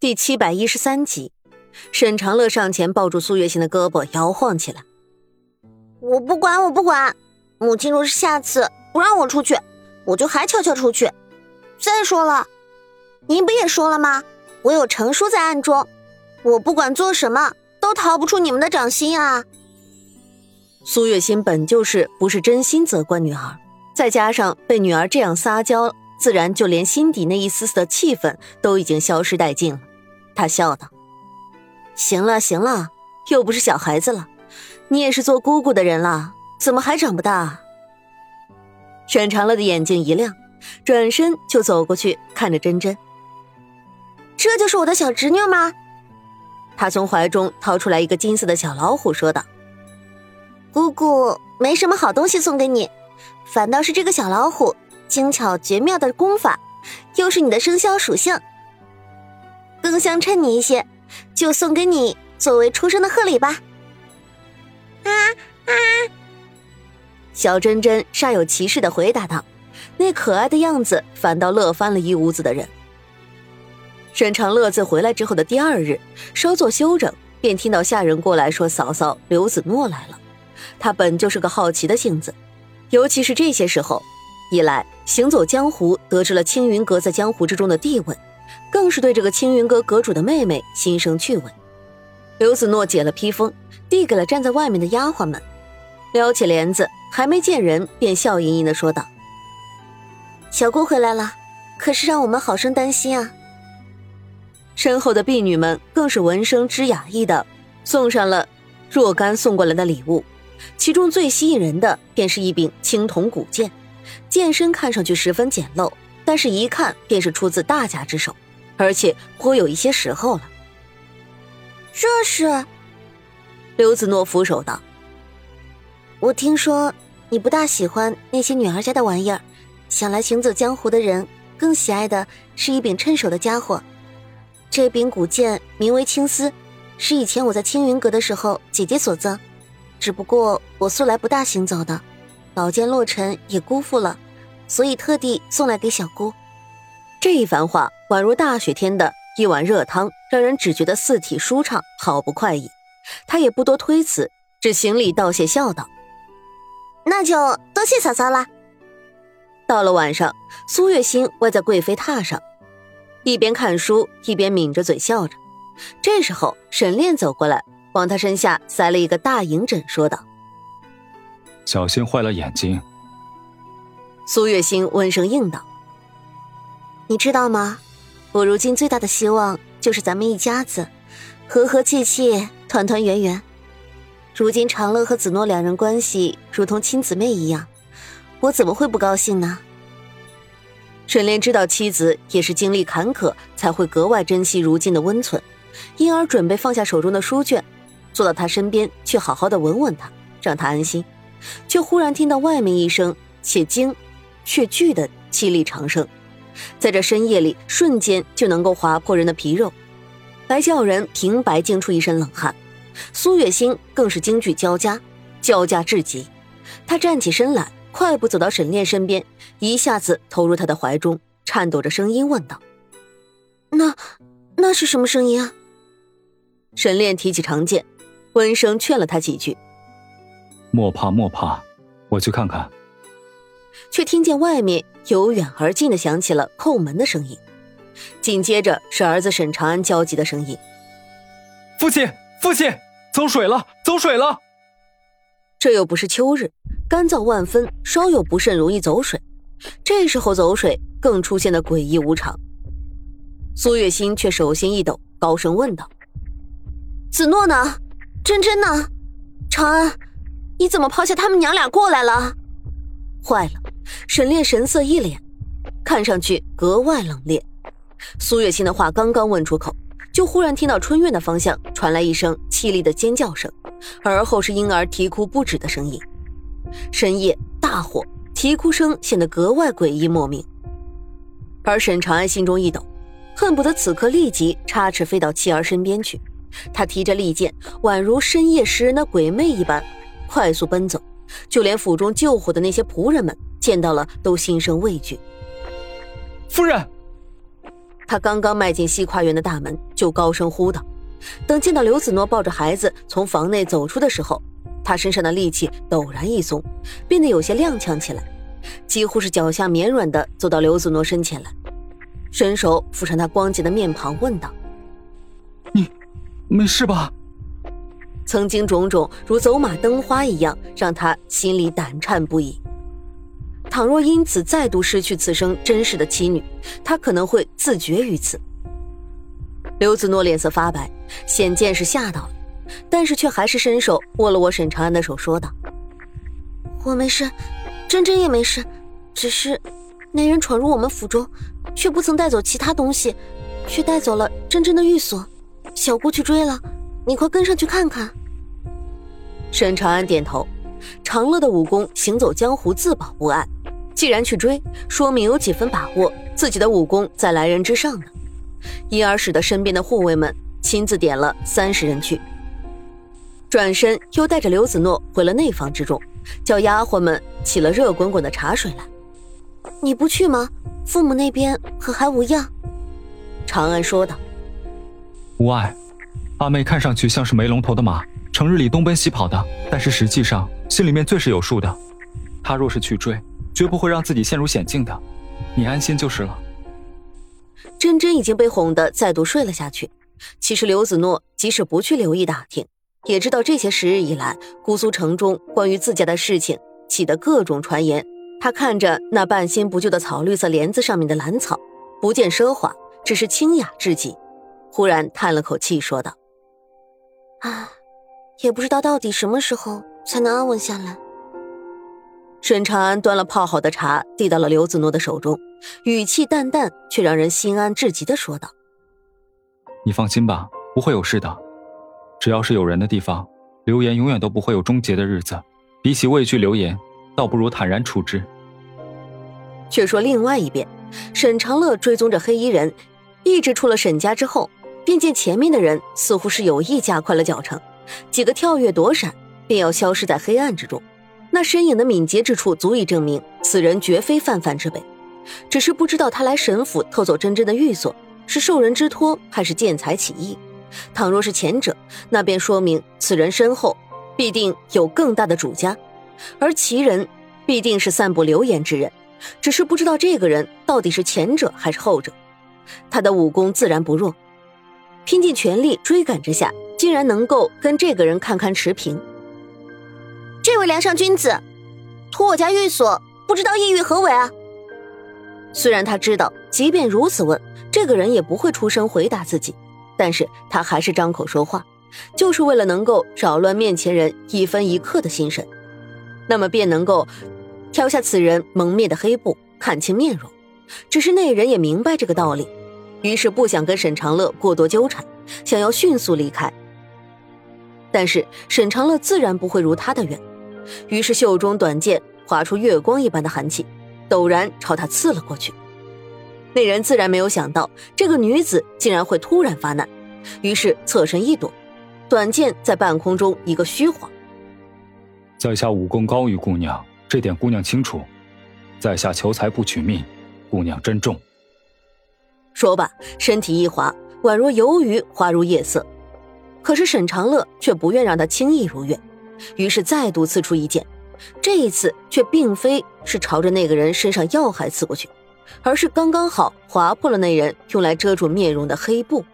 第七百一十三集，沈长乐上前抱住苏月心的胳膊，摇晃起来。我不管，我不管。母亲若是下次不让我出去，我就还悄悄出去。再说了，您不也说了吗？我有成叔在暗中，我不管做什么都逃不出你们的掌心啊。苏月心本就是不是真心责怪女儿，再加上被女儿这样撒娇，自然就连心底那一丝丝的气愤都已经消失殆尽了。他笑道：“行了行了，又不是小孩子了，你也是做姑姑的人了，怎么还长不大？”沈长乐的眼睛一亮，转身就走过去看着珍珍。这就是我的小侄女吗？他从怀中掏出来一个金色的小老虎，说道：“姑姑没什么好东西送给你，反倒是这个小老虎精巧绝妙的功法，又是你的生肖属性。”更相衬你一些，就送给你作为出生的贺礼吧。啊啊！小珍珍煞有其事的回答道，那可爱的样子反倒乐翻了一屋子的人。沈长乐自回来之后的第二日，稍作休整，便听到下人过来说：“嫂嫂刘子诺来了。”他本就是个好奇的性子，尤其是这些时候，一来行走江湖，得知了青云阁在江湖之中的地位。更是对这个青云阁阁主的妹妹心生趣味。刘子诺解了披风，递给了站在外面的丫鬟们，撩起帘子，还没见人，便笑盈盈的说道：“小姑回来了，可是让我们好生担心啊。”身后的婢女们更是闻声知雅意的送上了若干送过来的礼物，其中最吸引人的便是一柄青铜古剑，剑身看上去十分简陋，但是一看便是出自大家之手。而且颇有一些时候了。这是，刘子诺俯首道：“我听说你不大喜欢那些女儿家的玩意儿，想来行走江湖的人更喜爱的是一柄趁手的家伙。这柄古剑名为青丝，是以前我在青云阁的时候姐姐所赠。只不过我素来不大行走的，宝剑落尘也辜负了，所以特地送来给小姑。”这一番话宛如大雪天的一碗热汤，让人只觉得四体舒畅，好不快意。他也不多推辞，只行礼道谢，笑道：“那就多谢嫂嫂了。”到了晚上，苏月心歪在贵妃榻上，一边看书一边抿着嘴笑着。这时候，沈炼走过来，往他身下塞了一个大银枕，说道：“小心坏了眼睛。”苏月心温声应道。你知道吗？我如今最大的希望就是咱们一家子和和气气、团团圆圆。如今长乐和子诺两人关系如同亲姊妹一样，我怎么会不高兴呢？沈炼知道妻子也是经历坎坷才会格外珍惜如今的温存，因而准备放下手中的书卷，坐到他身边去好好的吻吻他，让他安心。却忽然听到外面一声且惊却惧的凄厉长声。在这深夜里，瞬间就能够划破人的皮肉，来叫人平白惊出一身冷汗。苏月心更是惊惧交加，交加至极。他站起身来，快步走到沈炼身边，一下子投入他的怀中，颤抖着声音问道：“那，那是什么声音啊？”沈炼提起长剑，温声劝了他几句：“莫怕莫怕，我去看看。”却听见外面由远而近的响起了叩门的声音，紧接着是儿子沈长安焦急的声音：“父亲，父亲，走水了，走水了！”这又不是秋日，干燥万分，稍有不慎容易走水。这时候走水更出现的诡异无常。苏月心却手心一抖，高声问道：“子诺呢？真真呢？长安，你怎么抛下他们娘俩过来了？”坏了！沈炼神色一脸，看上去格外冷冽。苏月心的话刚刚问出口，就忽然听到春院的方向传来一声凄厉的尖叫声，而后是婴儿啼哭不止的声音。深夜大火，啼哭声显得格外诡异莫名。而沈长安心中一抖，恨不得此刻立即插翅飞到妻儿身边去。他提着利剑，宛如深夜食人的鬼魅一般，快速奔走。就连府中救火的那些仆人们见到了，都心生畏惧。夫人，他刚刚迈进西跨园的大门，就高声呼道。等见到刘子诺抱着孩子从房内走出的时候，他身上的力气陡然一松，变得有些踉跄起来，几乎是脚下绵软的走到刘子诺身前来，伸手抚上他光洁的面庞，问道：“你没事吧？”曾经种种如走马灯花一样，让他心里胆颤不已。倘若因此再度失去此生真实的妻女，他可能会自绝于此。刘子诺脸色发白，显见是吓到了，但是却还是伸手握了握沈长安的手，说道：“我没事，真真也没事，只是那人闯入我们府中，却不曾带走其他东西，却带走了真真的玉锁。小姑去追了，你快跟上去看看。”沈长安点头，长乐的武功行走江湖自保不碍，既然去追，说明有几分把握自己的武功在来人之上呢。因而使得身边的护卫们亲自点了三十人去，转身又带着刘子诺回了内房之中，叫丫鬟们起了热滚滚的茶水来。你不去吗？父母那边可还无恙？长安说道：“无碍，阿妹看上去像是没龙头的马，成日里东奔西跑的，但是实际上心里面最是有数的。她若是去追，绝不会让自己陷入险境的。你安心就是了。”真真已经被哄得再度睡了下去。其实刘子诺即使不去留意打听，也知道这些时日以来，姑苏城中关于自家的事情起的各种传言。他看着那半新不旧的草绿色帘子上面的兰草，不见奢华，只是清雅至极。忽然叹了口气，说道：“啊，也不知道到底什么时候才能安稳下来。”沈长安端了泡好的茶，递到了刘子诺的手中，语气淡淡，却让人心安至极的说道：“你放心吧，不会有事的。只要是有人的地方，流言永远都不会有终结的日子。比起畏惧流言，倒不如坦然处之。”却说另外一边，沈长乐追踪着黑衣人，一直出了沈家之后，便见前面的人似乎是有意加快了脚程，几个跳跃躲闪，便要消失在黑暗之中。那身影的敏捷之处，足以证明此人绝非泛泛之辈。只是不知道他来沈府偷走真真的玉锁，是受人之托，还是见财起意。倘若是前者，那便说明此人身后必定有更大的主家，而其人必定是散布流言之人。只是不知道这个人到底是前者还是后者。他的武功自然不弱，拼尽全力追赶之下，竟然能够跟这个人堪堪持平。这位梁上君子，图我家寓所，不知道意欲何为啊？虽然他知道，即便如此问，这个人也不会出声回答自己，但是他还是张口说话，就是为了能够扰乱面前人一分一刻的心神，那么便能够挑下此人蒙面的黑布，看清面容。只是那人也明白这个道理，于是不想跟沈长乐过多纠缠，想要迅速离开。但是沈长乐自然不会如他的愿。于是袖中短剑划出月光一般的寒气，陡然朝他刺了过去。那人自然没有想到这个女子竟然会突然发难，于是侧身一躲，短剑在半空中一个虚晃。在下武功高于姑娘，这点姑娘清楚。在下求财不取命，姑娘珍重。说罢，身体一滑，宛若游鱼滑入夜色。可是沈长乐却不愿让他轻易如愿。于是再度刺出一剑，这一次却并非是朝着那个人身上要害刺过去，而是刚刚好划破了那人用来遮住面容的黑布。